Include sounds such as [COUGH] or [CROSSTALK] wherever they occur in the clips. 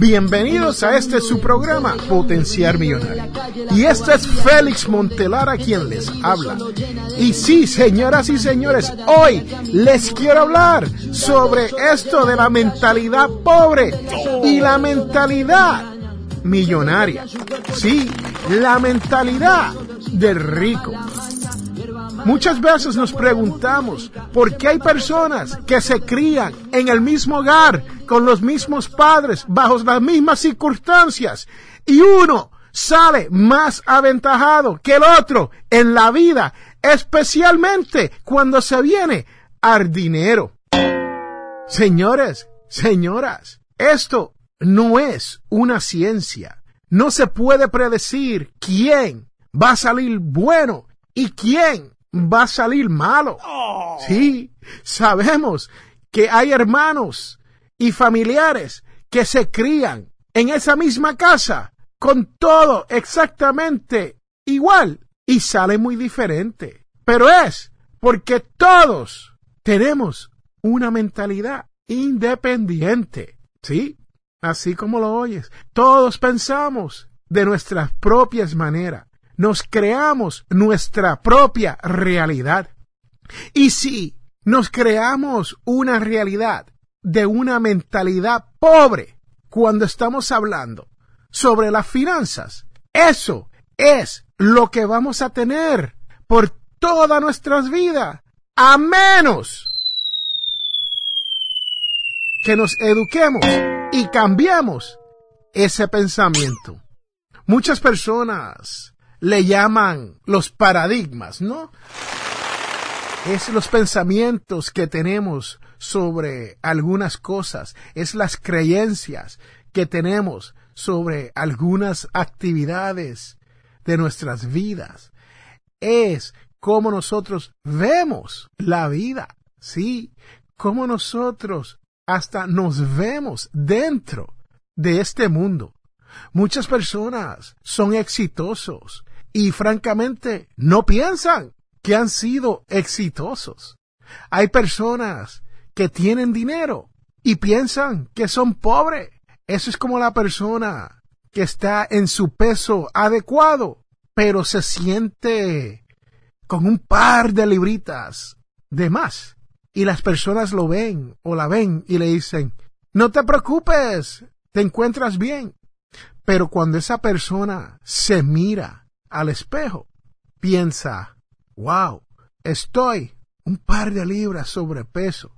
Bienvenidos a este su programa Potenciar Millonario. Y este es Félix Montelara quien les habla. Y sí, señoras y señores, hoy les quiero hablar sobre esto de la mentalidad pobre y la mentalidad millonaria. Sí, la mentalidad del rico. Muchas veces nos preguntamos por qué hay personas que se crían en el mismo hogar, con los mismos padres, bajo las mismas circunstancias, y uno sale más aventajado que el otro en la vida, especialmente cuando se viene al dinero. Señores, señoras, esto no es una ciencia. No se puede predecir quién va a salir bueno y quién va a salir malo. Sí, sabemos que hay hermanos y familiares que se crían en esa misma casa con todo exactamente igual y sale muy diferente. Pero es porque todos tenemos una mentalidad independiente. Sí, así como lo oyes. Todos pensamos de nuestras propias maneras nos creamos nuestra propia realidad. Y si nos creamos una realidad de una mentalidad pobre cuando estamos hablando sobre las finanzas, eso es lo que vamos a tener por toda nuestras vidas, a menos que nos eduquemos y cambiemos ese pensamiento. Muchas personas le llaman los paradigmas, ¿no? Es los pensamientos que tenemos sobre algunas cosas, es las creencias que tenemos sobre algunas actividades de nuestras vidas, es cómo nosotros vemos la vida, sí, cómo nosotros hasta nos vemos dentro de este mundo. Muchas personas son exitosos y francamente no piensan que han sido exitosos. Hay personas que tienen dinero y piensan que son pobres. Eso es como la persona que está en su peso adecuado, pero se siente con un par de libritas de más. Y las personas lo ven o la ven y le dicen, no te preocupes, te encuentras bien. Pero cuando esa persona se mira al espejo, piensa, wow, estoy un par de libras sobrepeso.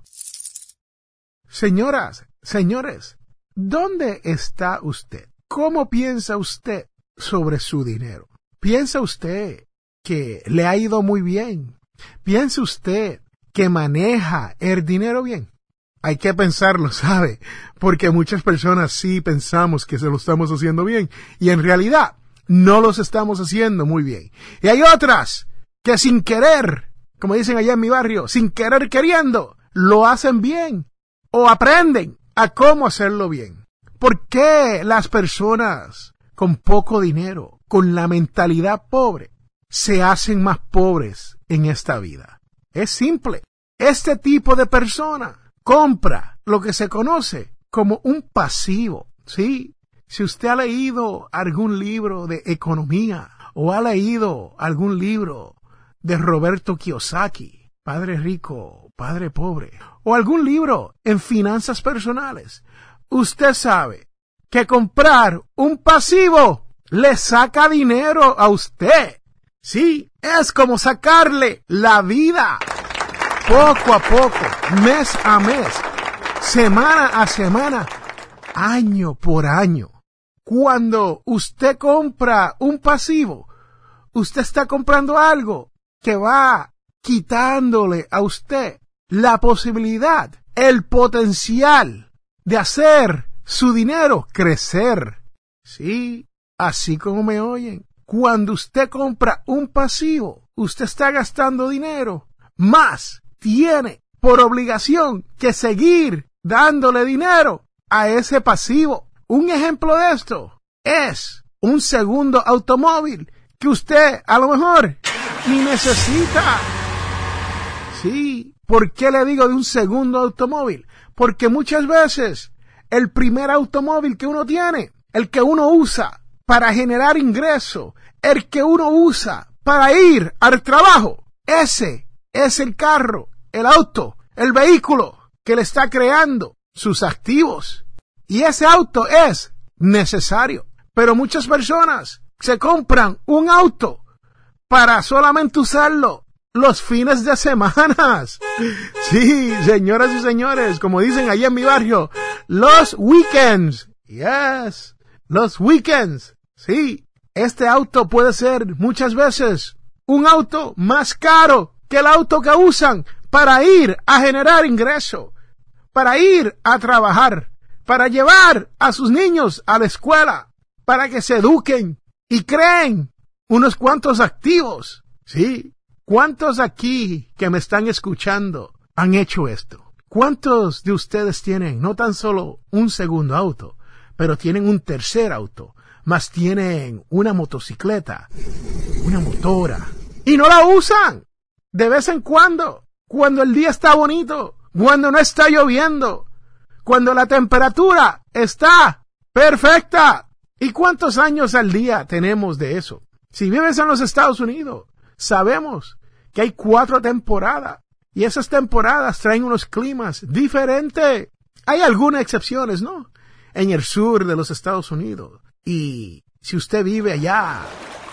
Señoras, señores, ¿dónde está usted? ¿Cómo piensa usted sobre su dinero? ¿Piensa usted que le ha ido muy bien? ¿Piensa usted que maneja el dinero bien? Hay que pensarlo, [LAUGHS] ¿sabe? Porque muchas personas sí pensamos que se lo estamos haciendo bien y en realidad no los estamos haciendo muy bien. Y hay otras que sin querer, como dicen allá en mi barrio, sin querer queriendo, lo hacen bien o aprenden a cómo hacerlo bien. ¿Por qué las personas con poco dinero, con la mentalidad pobre, se hacen más pobres en esta vida? Es simple. Este tipo de persona compra lo que se conoce como un pasivo, ¿sí? Si usted ha leído algún libro de economía o ha leído algún libro de Roberto Kiyosaki, Padre Rico, Padre Pobre, o algún libro en finanzas personales, usted sabe que comprar un pasivo le saca dinero a usted. Sí, es como sacarle la vida. Poco a poco, mes a mes, semana a semana, año por año. Cuando usted compra un pasivo, usted está comprando algo que va quitándole a usted la posibilidad, el potencial de hacer su dinero crecer. Sí, así como me oyen. Cuando usted compra un pasivo, usted está gastando dinero, más tiene por obligación que seguir dándole dinero a ese pasivo. Un ejemplo de esto es un segundo automóvil que usted a lo mejor ni necesita. Sí, ¿por qué le digo de un segundo automóvil? Porque muchas veces el primer automóvil que uno tiene, el que uno usa para generar ingreso, el que uno usa para ir al trabajo, ese es el carro, el auto, el vehículo que le está creando sus activos. Y ese auto es necesario. Pero muchas personas se compran un auto para solamente usarlo los fines de semanas. [LAUGHS] Sí, señoras y señores, como dicen allá en mi barrio, los weekends. Yes, los weekends. Sí, este auto puede ser muchas veces un auto más caro que el auto que usan para ir a generar ingreso, para ir a trabajar, para llevar a sus niños a la escuela, para que se eduquen y creen unos cuantos activos. Sí, ¿cuántos aquí que me están escuchando han hecho esto? ¿Cuántos de ustedes tienen no tan solo un segundo auto, pero tienen un tercer auto, más tienen una motocicleta, una motora, y no la usan de vez en cuando, cuando el día está bonito, cuando no está lloviendo, cuando la temperatura está perfecta. ¿Y cuántos años al día tenemos de eso? Si vives en los Estados Unidos, sabemos que hay cuatro temporadas y esas temporadas traen unos climas diferentes. Hay algunas excepciones, ¿no? En el sur de los Estados Unidos. Y si usted vive allá,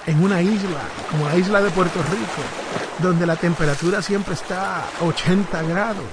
en una isla, como la isla de Puerto Rico, donde la temperatura siempre está a 80 grados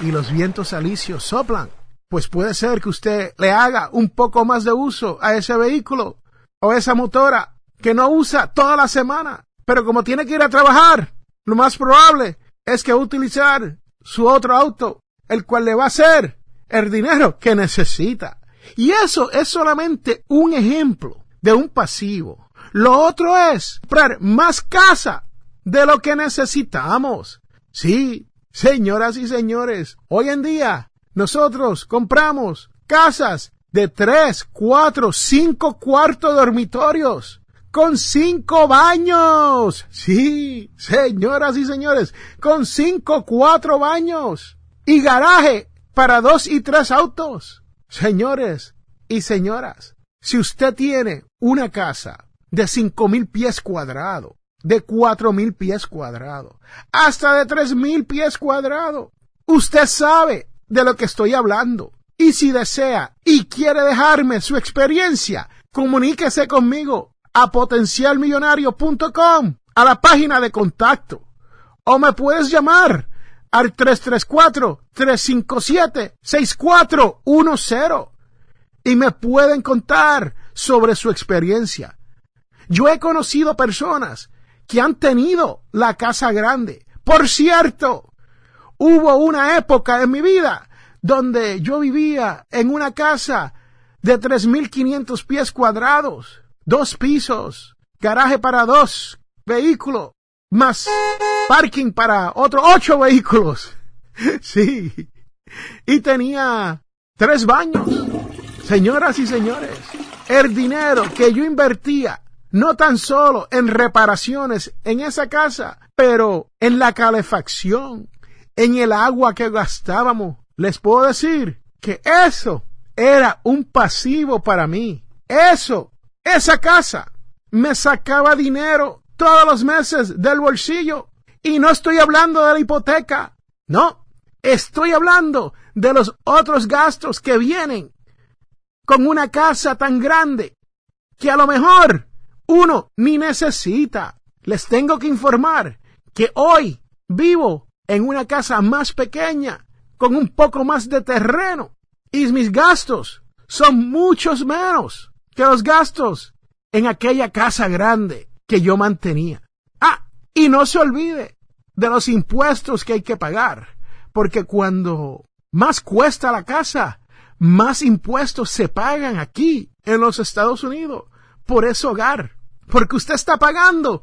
y los vientos alisios soplan, pues puede ser que usted le haga un poco más de uso a ese vehículo o esa motora que no usa toda la semana. Pero como tiene que ir a trabajar, lo más probable es que utilizar su otro auto, el cual le va a hacer el dinero que necesita. Y eso es solamente un ejemplo de un pasivo. Lo otro es comprar más casa de lo que necesitamos. Sí, señoras y señores, hoy en día nosotros compramos casas de tres, cuatro, cinco cuartos dormitorios con cinco baños. Sí, señoras y señores, con cinco, cuatro baños y garaje para dos y tres autos. Señores y señoras, si usted tiene una casa de cinco mil pies cuadrados, de cuatro mil pies cuadrados, hasta de tres mil pies cuadrados, usted sabe de lo que estoy hablando. Y si desea y quiere dejarme su experiencia, comuníquese conmigo a potencialmillonario.com, a la página de contacto. O me puedes llamar al 334-357-6410 y me pueden contar sobre su experiencia. Yo he conocido personas que han tenido la casa grande. Por cierto, hubo una época en mi vida donde yo vivía en una casa de 3.500 pies cuadrados dos pisos, garaje para dos vehículos, más parking para otros ocho vehículos. [LAUGHS] Sí. Y tenía tres baños. Señoras y señores, el dinero que yo invertía, no tan solo en reparaciones en esa casa, pero en la calefacción, en el agua que gastábamos, les puedo decir que eso era un pasivo para mí. Eso esa casa me sacaba dinero todos los meses del bolsillo. Y no estoy hablando de la hipoteca. No, estoy hablando de los otros gastos que vienen con una casa tan grande que a lo mejor uno ni necesita. Les tengo que informar que hoy vivo en una casa más pequeña, con un poco más de terreno, y mis gastos son muchos menos que los gastos en aquella casa grande que yo mantenía. Ah, y no se olvide de los impuestos que hay que pagar, porque cuando más cuesta la casa, más impuestos se pagan aquí en los Estados Unidos por ese hogar, porque usted está pagando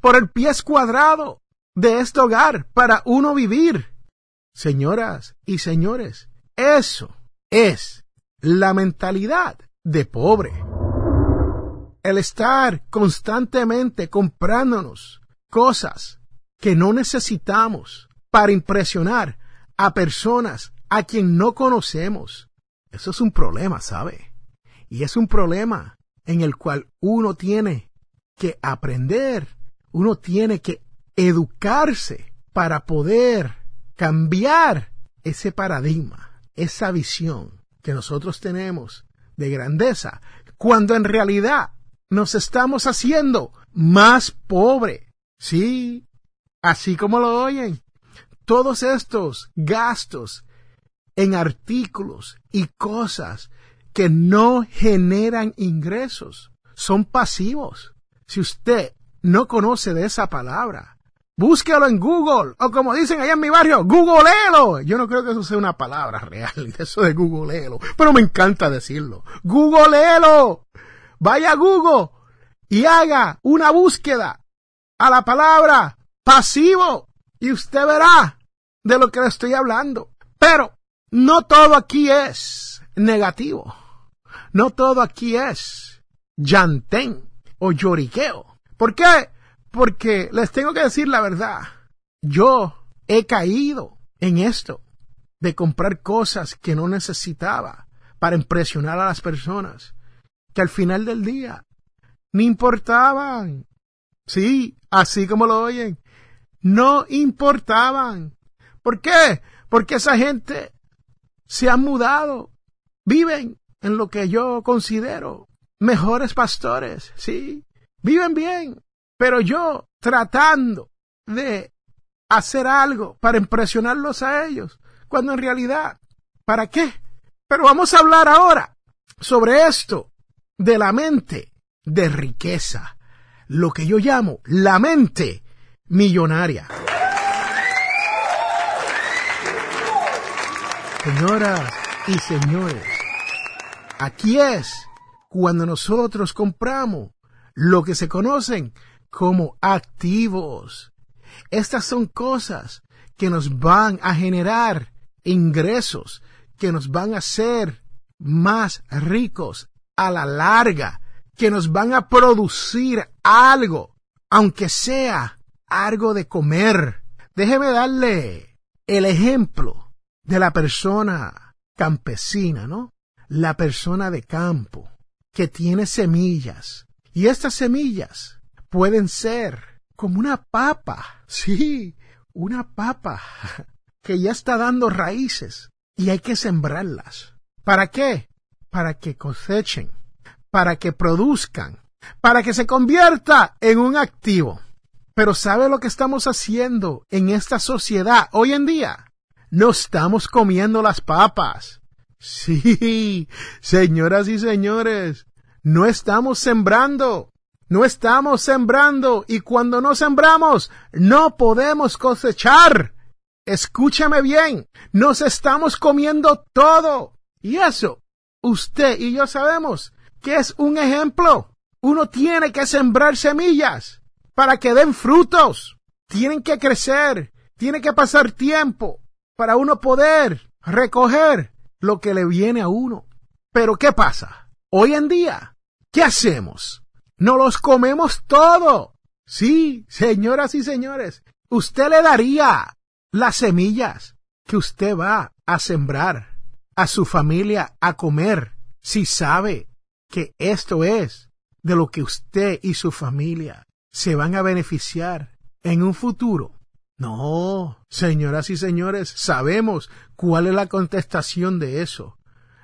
por el pies cuadrado de este hogar para uno vivir. Señoras y señores, eso es la mentalidad de pobre. El estar constantemente comprándonos cosas que no necesitamos para impresionar a personas a quien no conocemos. Eso es un problema, ¿sabe? Y es un problema en el cual uno tiene que aprender, uno tiene que educarse para poder cambiar ese paradigma, esa visión que nosotros tenemos de grandeza, cuando en realidad nos estamos haciendo más pobre. Sí, así como lo oyen. Todos estos gastos en artículos y cosas que no generan ingresos son pasivos. Si usted no conoce de esa palabra, Búsquelo en Google, o como dicen allá en mi barrio, googleelo. Yo no creo que eso sea una palabra real, [LAUGHS] eso de googleelo, pero me encanta decirlo. Googleelo. Vaya a Google y haga una búsqueda a la palabra pasivo y usted verá de lo que le estoy hablando. Pero no todo aquí es negativo. No todo aquí es llantén o lloriqueo. ¿Por qué? Porque les tengo que decir la verdad. Yo he caído en esto de comprar cosas que no necesitaba para impresionar a las personas, que al final del día ni importaban. Sí, así como lo oyen, no importaban. ¿Por qué? Porque esa gente se ha mudado, viven en lo que yo considero mejores pastores, sí, viven bien, pero yo tratando de hacer algo para impresionarlos a ellos, cuando en realidad, ¿para qué? Pero vamos a hablar ahora sobre esto de la mente de riqueza, lo que yo llamo la mente millonaria. Señoras y señores, aquí es cuando nosotros compramos lo que se conocen como activos. Estas son cosas que nos van a generar ingresos, que nos van a hacer más ricos a la larga, que nos van a producir algo, aunque sea algo de comer. Déjeme darle el ejemplo de la persona campesina, ¿no? La persona de campo que tiene semillas. Y estas semillas pueden ser como una papa, sí, una papa [LAUGHS] que ya está dando raíces y hay que sembrarlas. ¿Para qué? Para que cosechen, para que produzcan, para que se convierta en un activo. Pero ¿sabe lo que estamos haciendo en esta sociedad hoy en día? No estamos comiendo las papas. Sí, [LAUGHS] señoras y señores, no estamos sembrando. No estamos sembrando y cuando no sembramos no podemos cosechar. Escúchame bien, nos estamos comiendo todo. Y eso, usted y yo sabemos que es un ejemplo. Uno tiene que sembrar semillas para que den frutos. Tienen que crecer, tiene que pasar tiempo para uno poder recoger lo que le viene a uno. Pero ¿qué pasa? Hoy en día, ¿qué hacemos? No los comemos todo. Sí, señoras y señores, usted le daría las semillas que usted va a sembrar a su familia a comer si sabe que esto es de lo que usted y su familia se van a beneficiar en un futuro. No, señoras y señores, sabemos cuál es la contestación de eso.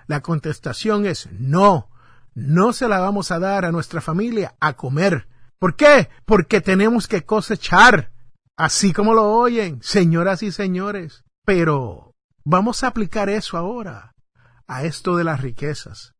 La contestación es no. No se la vamos a dar a nuestra familia a comer. ¿Por qué? Porque tenemos que cosechar. Así como lo oyen, señoras y señores. Pero vamos a aplicar eso ahora a esto de las riquezas.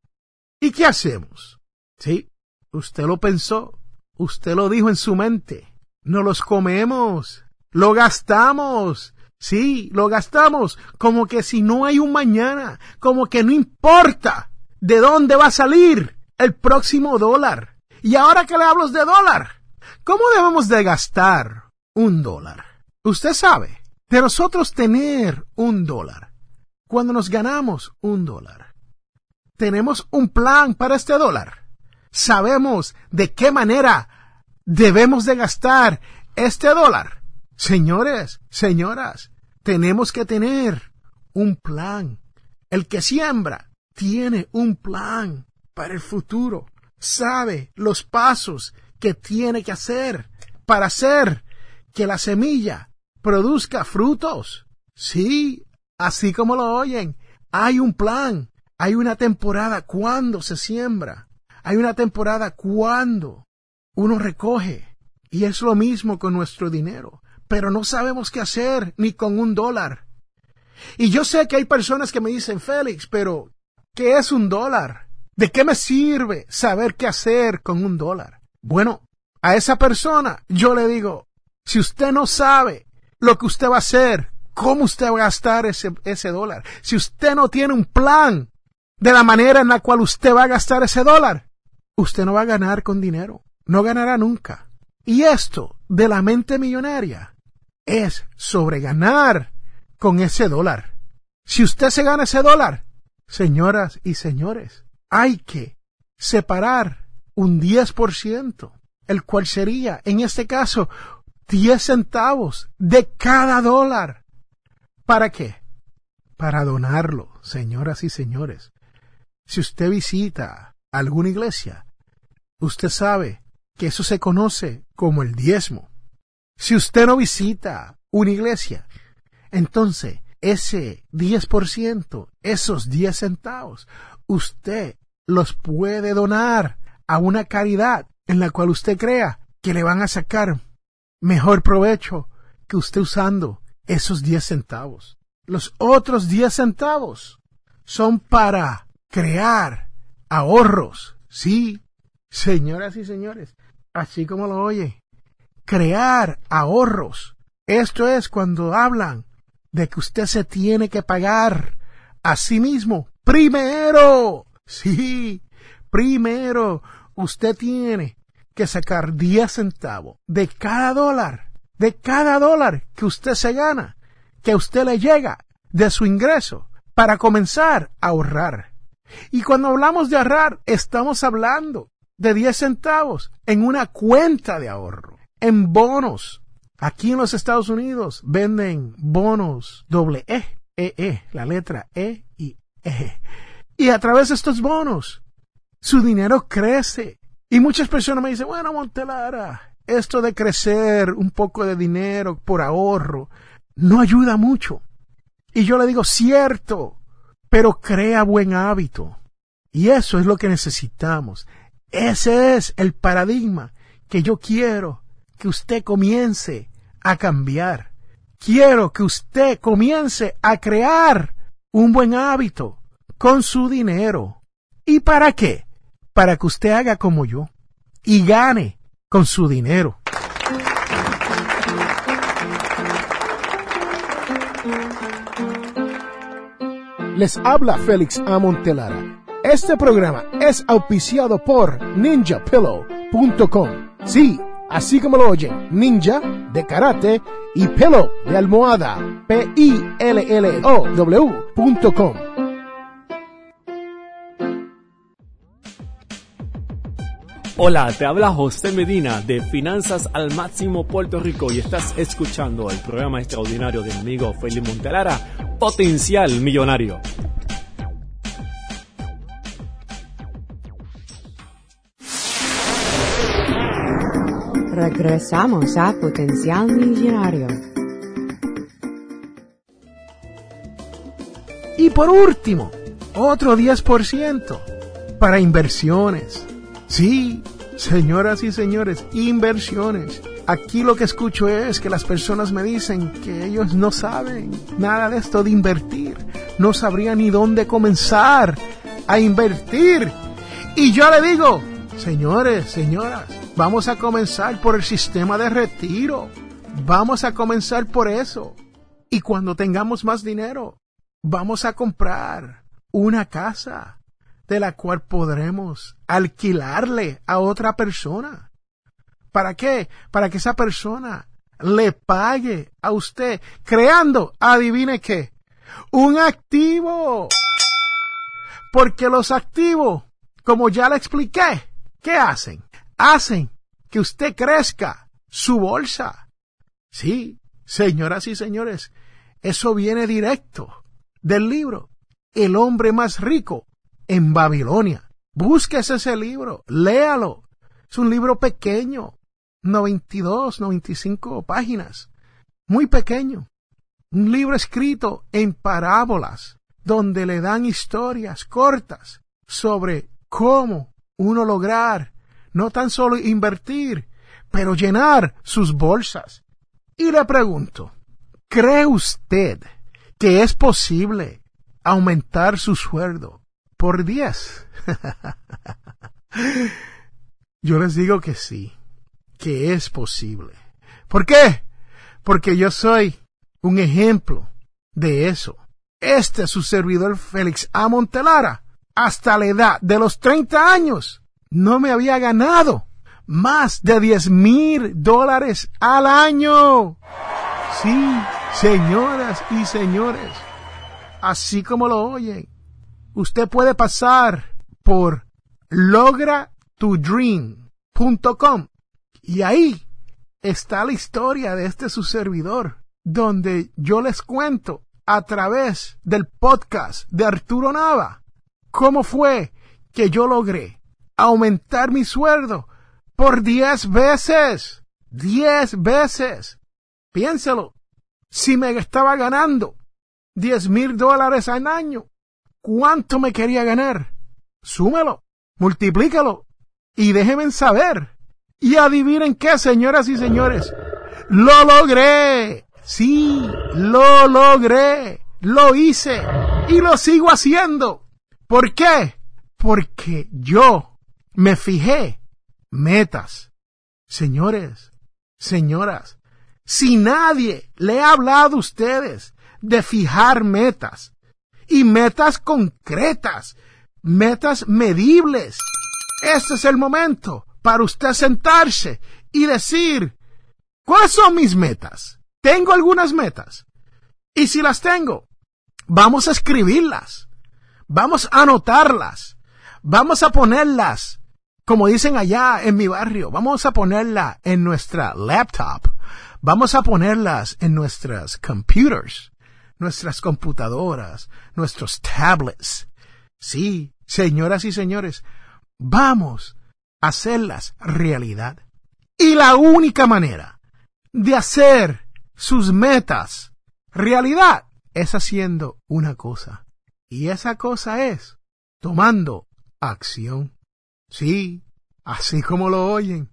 ¿Y qué hacemos? Sí, usted lo pensó, usted lo dijo en su mente. No los comemos, lo gastamos. Sí, lo gastamos como que si no hay un mañana, como que no importa de dónde va a salir el próximo dólar. Y ahora que le hablo de dólar, ¿cómo debemos de gastar un dólar? Usted sabe, de nosotros tener un dólar, cuando nos ganamos un dólar, tenemos un plan para este dólar. Sabemos de qué manera debemos de gastar este dólar. Señores, señoras, tenemos que tener un plan. El que siembra tiene un plan para el futuro. Sabe los pasos que tiene que hacer para hacer que la semilla produzca frutos. Sí, así como lo oyen, hay un plan, hay una temporada cuando se siembra, hay una temporada cuando uno recoge. Y es lo mismo con nuestro dinero pero no sabemos qué hacer ni con un dólar. Y yo sé que hay personas que me dicen, Félix, pero ¿qué es un dólar? ¿De qué me sirve saber qué hacer con un dólar? Bueno, a esa persona yo le digo, si usted no sabe lo que usted va a hacer, cómo usted va a gastar ese, ese dólar, si usted no tiene un plan de la manera en la cual usted va a gastar ese dólar, usted no va a ganar con dinero, no ganará nunca. Y esto de la mente millonaria es sobre ganar con ese dólar. Si usted se gana ese dólar, señoras y señores, hay que separar un 10%, el cual sería, en este caso, 10 centavos de cada dólar. ¿Para qué? Para donarlo, señoras y señores. Si usted visita alguna iglesia, usted sabe que eso se conoce como el diezmo. Si usted no visita una iglesia, entonces ese 10%, esos 10 centavos, usted los puede donar a una caridad en la cual usted crea que le van a sacar mejor provecho que usted usando esos 10 centavos. Los otros 10 centavos son para crear ahorros. Sí, señoras y señores, así como lo oye, crear ahorros. Esto es cuando hablan de que usted se tiene que pagar a sí mismo primero. Sí, primero usted tiene que sacar 10 centavos de cada dólar, de cada dólar que usted se gana, que a usted le llega de su ingreso para comenzar a ahorrar. Y cuando hablamos de ahorrar, estamos hablando de 10 centavos en una cuenta de ahorro en bonos. Aquí en los Estados Unidos venden bonos doble E, E, E, la letra E y E. Y a través de estos bonos, su dinero crece. Y muchas personas me dicen, bueno, Montelara, esto de crecer un poco de dinero por ahorro no ayuda mucho. Y yo le digo, cierto, pero crea buen hábito. Y eso es lo que necesitamos. Ese es el paradigma que yo quiero que usted comience a cambiar. Quiero que usted comience a crear un buen hábito con su dinero. ¿Y para qué? Para que usted haga como yo y gane con su dinero. Les habla Félix A. Montelara. Este programa es auspiciado por ninjapillow.com. Sí, así como lo oyen, ninja de karate y pelo de almohada, P-I-L-L-O-W.com. Hola, te habla José Medina de Finanzas al Máximo Puerto Rico y estás escuchando el programa extraordinario de mi amigo Félix Montelara, Potencial Millonario. Regresamos a Potencial Millonario. Y por último, otro 10% para inversiones. Sí, señoras y señores, inversiones. Aquí lo que escucho es que las personas me dicen que ellos no saben nada de esto de invertir. No sabrían ni dónde comenzar a invertir. Y yo le digo, señores, señoras, vamos a comenzar por el sistema de retiro. Vamos a comenzar por eso. Y cuando tengamos más dinero, vamos a comprar una casa de la cual podremos alquilarle a otra persona. ¿Para qué? Para que esa persona le pague a usted, creando, adivine qué, un activo. Porque los activos, como ya le expliqué, ¿qué hacen? Hacen que usted crezca su bolsa. Sí, señoras y señores, eso viene directo del libro El hombre más rico en Babilonia. Búsquese ese libro, léalo. Es un libro pequeño, 92, 95 páginas. Muy pequeño. Un libro escrito en parábolas, donde le dan historias cortas sobre cómo uno lograr no tan solo invertir, pero llenar sus bolsas. Y le pregunto, ¿cree usted que es posible aumentar su sueldo por 10? [LAUGHS] Yo les digo que sí que es posible. ¿Por qué? Porque yo soy un ejemplo de eso. Este es su servidor Félix A. Montelara, hasta la edad de los 30 años, no me había ganado más de 10 mil dólares al año. Sí, señoras y señores, así como lo oyen, usted puede pasar por logratodream.com y ahí está la historia de este su servidor, donde yo les cuento a través del podcast de Arturo Nava cómo fue que yo logré aumentar mi sueldo por diez veces. Diez veces. Piénselo. Si me estaba ganando diez mil dólares al año, ¿cuánto me quería ganar? Súmelo, multiplícalo y déjenme saber y adivinen qué, señoras y señores. Lo logré. Sí, lo logré. Lo hice. Y lo sigo haciendo. ¿Por qué? Porque yo me fijé metas. Señores, señoras, si nadie le ha hablado a ustedes de fijar metas y metas concretas, metas medibles, este es el momento para usted sentarse y decir, ¿cuáles son mis metas? Tengo algunas metas. Y si las tengo, vamos a escribirlas. Vamos a anotarlas. Vamos a ponerlas, como dicen allá en mi barrio, vamos a ponerla en nuestra laptop. Vamos a ponerlas en nuestras computers, nuestras computadoras, nuestros tablets. Sí, señoras y señores, vamos hacerlas realidad. Y la única manera de hacer sus metas realidad es haciendo una cosa. Y esa cosa es tomando acción. Sí, así como lo oyen,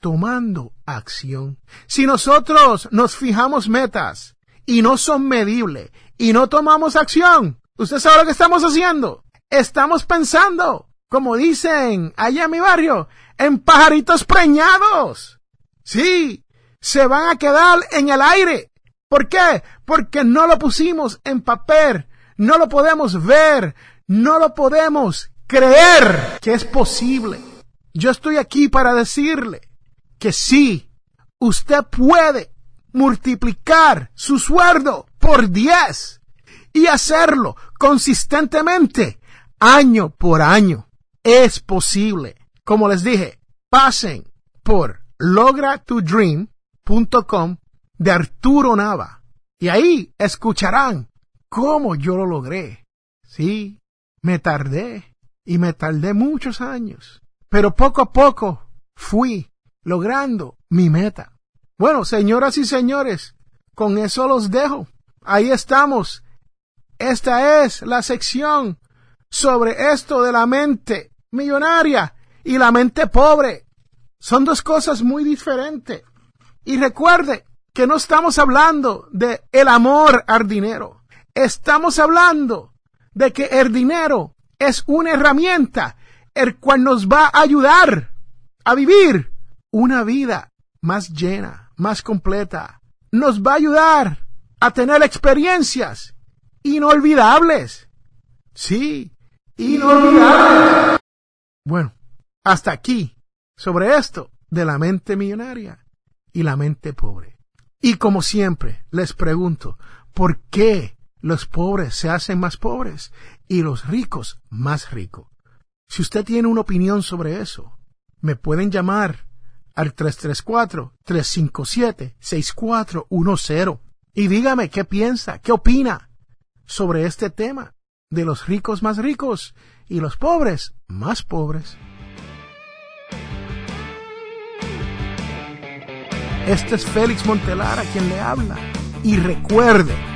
tomando acción. Si nosotros nos fijamos metas y no son medibles y no tomamos acción, ¿usted sabe lo que estamos haciendo? Estamos pensando como dicen allá en mi barrio, en pajaritos preñados. Sí, se van a quedar en el aire. ¿Por qué? Porque no lo pusimos en papel, no lo podemos ver, no lo podemos creer que es posible. Yo estoy aquí para decirle que sí, usted puede multiplicar su sueldo por 10 y hacerlo consistentemente año por año es posible. Como les dije, pasen por logratodream.com de Arturo Nava y ahí escucharán cómo yo lo logré. Sí, me tardé y me tardé muchos años, pero poco a poco fui logrando mi meta. Bueno, señoras y señores, con eso los dejo. Ahí estamos. Esta es la sección sobre esto de la mente millonaria y la mente pobre. Son dos cosas muy diferentes. Y recuerde que no estamos hablando de el amor al dinero. Estamos hablando de que el dinero es una herramienta el cual nos va a ayudar a vivir una vida más llena, más completa. Nos va a ayudar a tener experiencias inolvidables. Sí, inolvidables. Bueno, hasta aquí sobre esto de la mente millonaria y la mente pobre. Y como siempre, les pregunto, ¿por qué los pobres se hacen más pobres y los ricos más ricos? Si usted tiene una opinión sobre eso, me pueden llamar al 334-357-6410 y dígame qué piensa, qué opina sobre este tema de los ricos más ricos y los pobres más pobres. Este es Félix Montelar a quien le habla. Y recuerde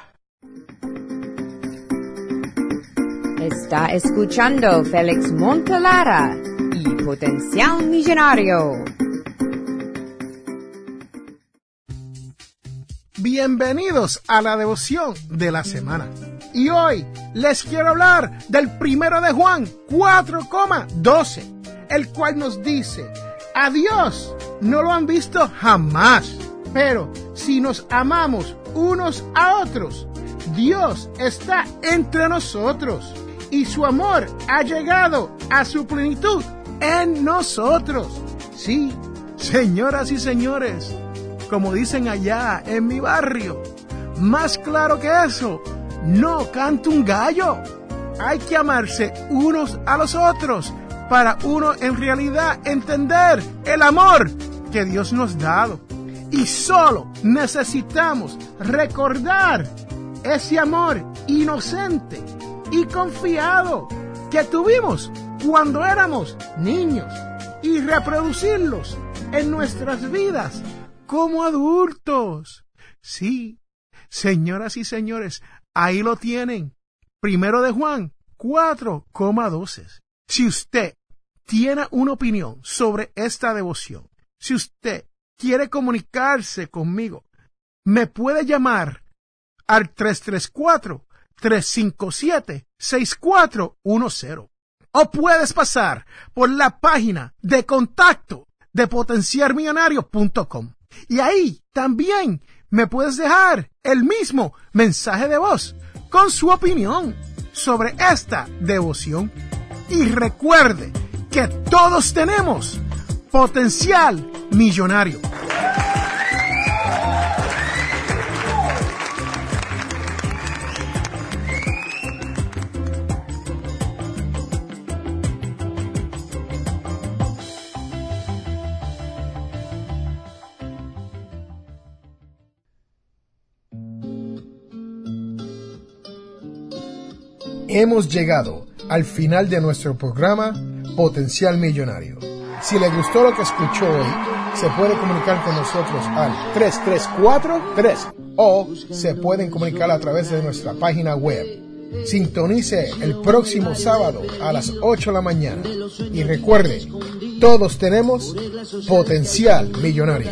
Está escuchando Félix Montelara y Potencial Millonario. Bienvenidos a la devoción de la semana. Y hoy les quiero hablar del primero de Juan 4,12, el cual nos dice, a Dios no lo han visto jamás, pero si nos amamos unos a otros, Dios está entre nosotros y su amor ha llegado a su plenitud en nosotros. Sí, señoras y señores, como dicen allá en mi barrio, más claro que eso, no canta un gallo. Hay que amarse unos a los otros para uno en realidad entender el amor que Dios nos ha dado. Y solo necesitamos recordar ese amor inocente y confiado que tuvimos cuando éramos niños y reproducirlos en nuestras vidas como adultos. Sí, señoras y señores, ahí lo tienen. Primero de Juan 4,12. Si usted tiene una opinión sobre esta devoción, si usted quiere comunicarse conmigo, me puede llamar al 334 357-6410. O puedes pasar por la página de contacto de potenciarmillonario.com. Y ahí también me puedes dejar el mismo mensaje de voz con su opinión sobre esta devoción. Y recuerde que todos tenemos potencial millonario. Hemos llegado al final de nuestro programa Potencial Millonario. Si le gustó lo que escuchó hoy, se puede comunicar con nosotros al 3343 o se pueden comunicar a través de nuestra página web. Sintonice el próximo sábado a las 8 de la mañana y recuerde, todos tenemos potencial millonario.